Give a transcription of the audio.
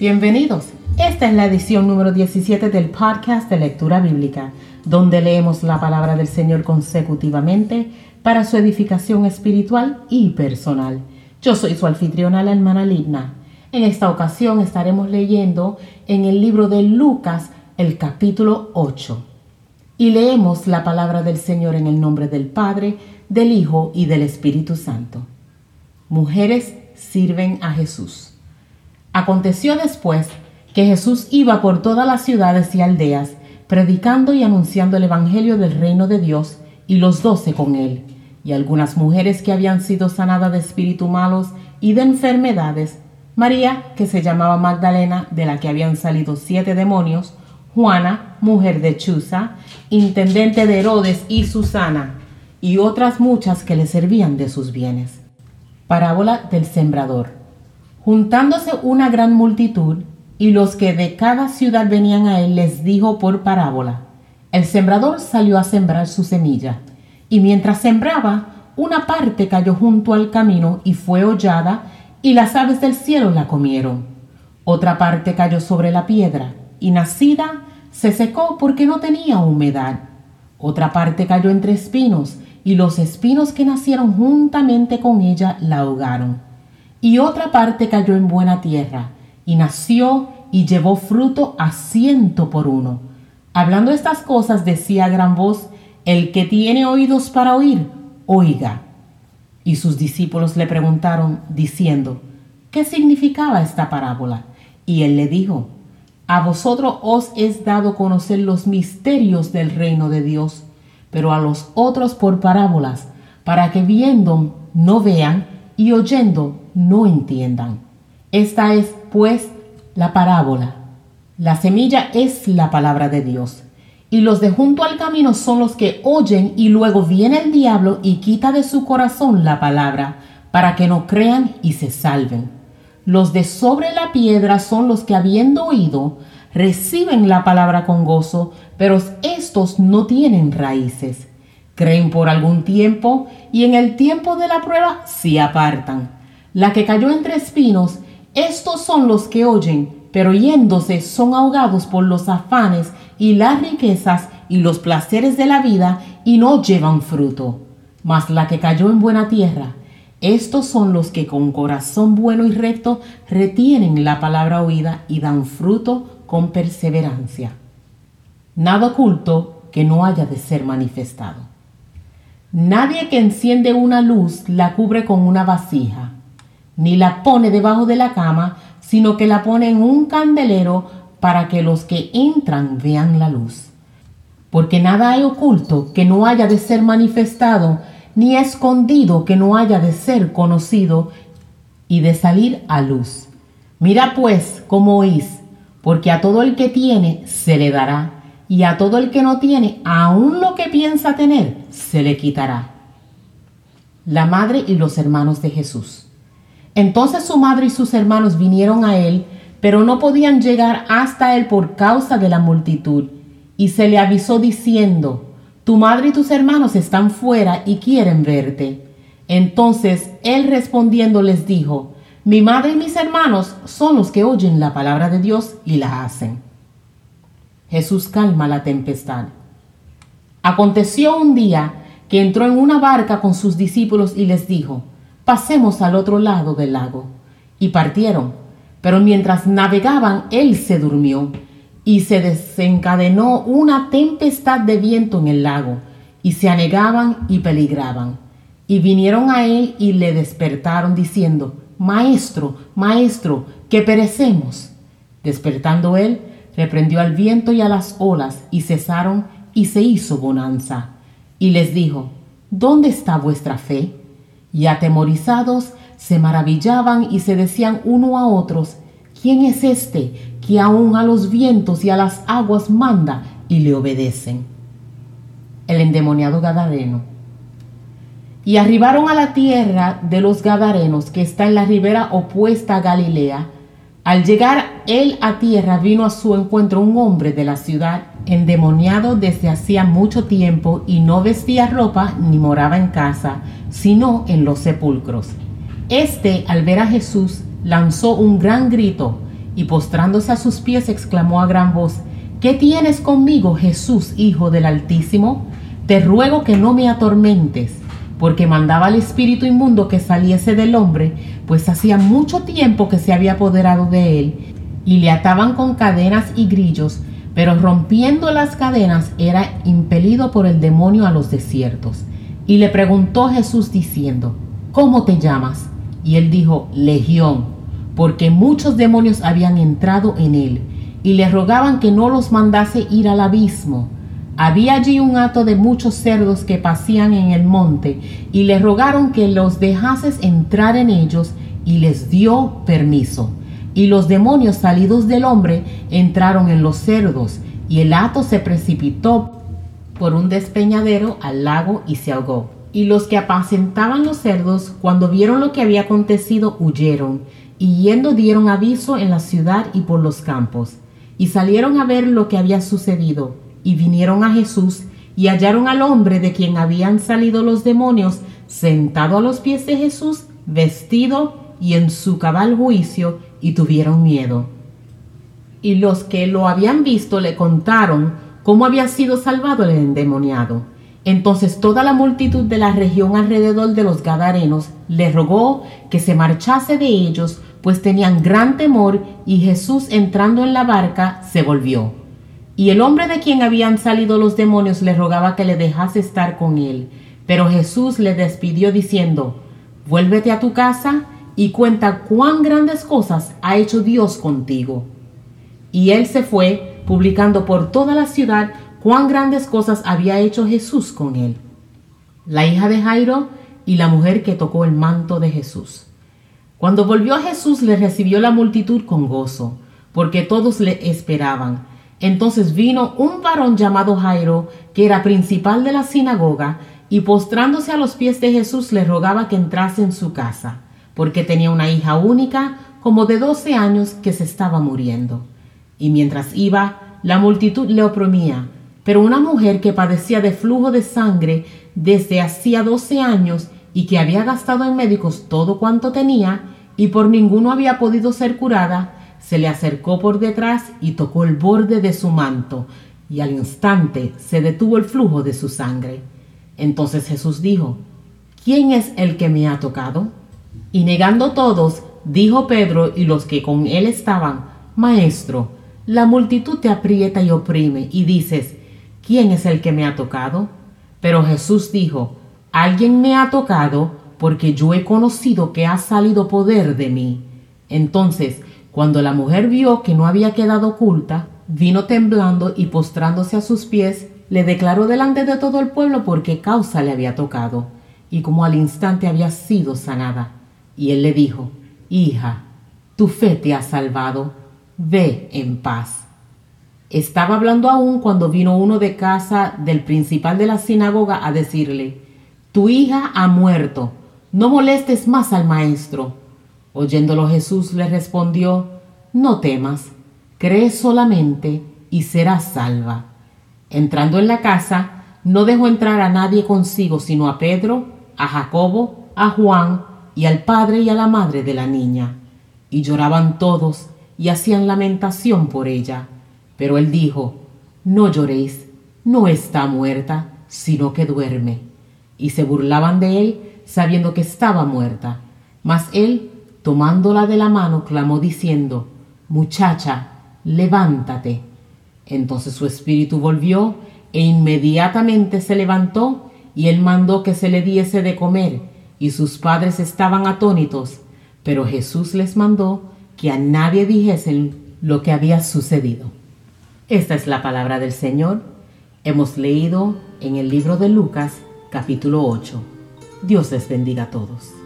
Bienvenidos. Esta es la edición número 17 del podcast de lectura bíblica, donde leemos la palabra del Señor consecutivamente para su edificación espiritual y personal. Yo soy su anfitriona, la hermana Ligna. En esta ocasión estaremos leyendo en el libro de Lucas el capítulo 8. Y leemos la palabra del Señor en el nombre del Padre, del Hijo y del Espíritu Santo. Mujeres sirven a Jesús. Aconteció después que Jesús iba por todas las ciudades y aldeas, predicando y anunciando el Evangelio del reino de Dios, y los doce con él, y algunas mujeres que habían sido sanadas de espíritus malos y de enfermedades, María, que se llamaba Magdalena, de la que habían salido siete demonios, Juana, mujer de Chuza, intendente de Herodes y Susana, y otras muchas que le servían de sus bienes. Parábola del sembrador. Juntándose una gran multitud, y los que de cada ciudad venían a él les dijo por parábola, el sembrador salió a sembrar su semilla, y mientras sembraba, una parte cayó junto al camino y fue hollada, y las aves del cielo la comieron. Otra parte cayó sobre la piedra, y nacida se secó porque no tenía humedad. Otra parte cayó entre espinos, y los espinos que nacieron juntamente con ella la ahogaron y otra parte cayó en buena tierra, y nació y llevó fruto a ciento por uno. Hablando estas cosas decía a gran voz, el que tiene oídos para oír, oiga. Y sus discípulos le preguntaron, diciendo, ¿qué significaba esta parábola? Y él le dijo, a vosotros os es dado conocer los misterios del reino de Dios, pero a los otros por parábolas, para que viendo no vean y oyendo no entiendan. Esta es, pues, la parábola. La semilla es la palabra de Dios. Y los de junto al camino son los que oyen y luego viene el diablo y quita de su corazón la palabra, para que no crean y se salven. Los de sobre la piedra son los que habiendo oído, reciben la palabra con gozo, pero estos no tienen raíces. Creen por algún tiempo y en el tiempo de la prueba se apartan la que cayó entre espinos, estos son los que oyen, pero yéndose son ahogados por los afanes y las riquezas y los placeres de la vida y no llevan fruto. Mas la que cayó en buena tierra, estos son los que con corazón bueno y recto retienen la palabra oída y dan fruto con perseverancia. Nada oculto que no haya de ser manifestado. Nadie que enciende una luz la cubre con una vasija ni la pone debajo de la cama, sino que la pone en un candelero para que los que entran vean la luz. Porque nada hay oculto que no haya de ser manifestado, ni escondido que no haya de ser conocido y de salir a luz. Mira pues cómo oís, porque a todo el que tiene se le dará, y a todo el que no tiene, aun lo que piensa tener, se le quitará. La madre y los hermanos de Jesús. Entonces su madre y sus hermanos vinieron a él, pero no podían llegar hasta él por causa de la multitud. Y se le avisó diciendo, Tu madre y tus hermanos están fuera y quieren verte. Entonces él respondiendo les dijo, Mi madre y mis hermanos son los que oyen la palabra de Dios y la hacen. Jesús calma la tempestad. Aconteció un día que entró en una barca con sus discípulos y les dijo, pasemos al otro lado del lago. Y partieron. Pero mientras navegaban, él se durmió y se desencadenó una tempestad de viento en el lago, y se anegaban y peligraban. Y vinieron a él y le despertaron diciendo, Maestro, Maestro, que perecemos. Despertando él, reprendió al viento y a las olas, y cesaron, y se hizo bonanza. Y les dijo, ¿Dónde está vuestra fe? y atemorizados se maravillaban y se decían uno a otros, ¿quién es este que aun a los vientos y a las aguas manda y le obedecen? El endemoniado Gadareno. Y arribaron a la tierra de los Gadarenos, que está en la ribera opuesta a Galilea. Al llegar él a tierra, vino a su encuentro un hombre de la ciudad, endemoniado desde hacía mucho tiempo, y no vestía ropa ni moraba en casa, sino en los sepulcros. Este, al ver a Jesús, lanzó un gran grito y postrándose a sus pies exclamó a gran voz, ¿Qué tienes conmigo, Jesús, Hijo del Altísimo? Te ruego que no me atormentes, porque mandaba al espíritu inmundo que saliese del hombre, pues hacía mucho tiempo que se había apoderado de él, y le ataban con cadenas y grillos, pero rompiendo las cadenas era impelido por el demonio a los desiertos. Y le preguntó Jesús diciendo, ¿cómo te llamas? Y él dijo, Legión, porque muchos demonios habían entrado en él, y le rogaban que no los mandase ir al abismo. Había allí un hato de muchos cerdos que pasían en el monte, y le rogaron que los dejases entrar en ellos, y les dio permiso. Y los demonios salidos del hombre entraron en los cerdos, y el hato se precipitó por un despeñadero al lago y se ahogó. Y los que apacentaban los cerdos, cuando vieron lo que había acontecido, huyeron, y yendo dieron aviso en la ciudad y por los campos. Y salieron a ver lo que había sucedido, y vinieron a Jesús, y hallaron al hombre de quien habían salido los demonios, sentado a los pies de Jesús, vestido y en su cabal juicio, y tuvieron miedo. Y los que lo habían visto le contaron cómo había sido salvado el endemoniado. Entonces toda la multitud de la región alrededor de los Gadarenos le rogó que se marchase de ellos, pues tenían gran temor, y Jesús entrando en la barca se volvió. Y el hombre de quien habían salido los demonios le rogaba que le dejase estar con él. Pero Jesús le despidió diciendo, Vuélvete a tu casa y cuenta cuán grandes cosas ha hecho Dios contigo. Y él se fue, publicando por toda la ciudad cuán grandes cosas había hecho Jesús con él. La hija de Jairo y la mujer que tocó el manto de Jesús. Cuando volvió a Jesús le recibió la multitud con gozo, porque todos le esperaban. Entonces vino un varón llamado Jairo, que era principal de la sinagoga, y postrándose a los pies de Jesús le rogaba que entrase en su casa, porque tenía una hija única, como de doce años, que se estaba muriendo. Y mientras iba, la multitud le oprimía, pero una mujer que padecía de flujo de sangre desde hacía doce años y que había gastado en médicos todo cuanto tenía y por ninguno había podido ser curada, se le acercó por detrás y tocó el borde de su manto, y al instante se detuvo el flujo de su sangre. Entonces Jesús dijo, ¿quién es el que me ha tocado? Y negando todos, dijo Pedro y los que con él estaban, Maestro, la multitud te aprieta y oprime, y dices, ¿quién es el que me ha tocado? Pero Jesús dijo, alguien me ha tocado porque yo he conocido que ha salido poder de mí. Entonces, cuando la mujer vio que no había quedado oculta, vino temblando y postrándose a sus pies, le declaró delante de todo el pueblo por qué causa le había tocado, y como al instante había sido sanada. Y él le dijo, Hija, tu fe te ha salvado, ve en paz. Estaba hablando aún cuando vino uno de casa del principal de la sinagoga a decirle, Tu hija ha muerto, no molestes más al maestro. Oyéndolo Jesús le respondió, No temas, cree solamente y serás salva. Entrando en la casa, no dejó entrar a nadie consigo sino a Pedro, a Jacobo, a Juan y al padre y a la madre de la niña. Y lloraban todos y hacían lamentación por ella. Pero él dijo, No lloréis, no está muerta, sino que duerme. Y se burlaban de él, sabiendo que estaba muerta. Mas él, tomándola de la mano, clamó diciendo, Muchacha, levántate. Entonces su espíritu volvió e inmediatamente se levantó y él mandó que se le diese de comer, y sus padres estaban atónitos, pero Jesús les mandó que a nadie dijesen lo que había sucedido. Esta es la palabra del Señor. Hemos leído en el libro de Lucas capítulo 8. Dios les bendiga a todos.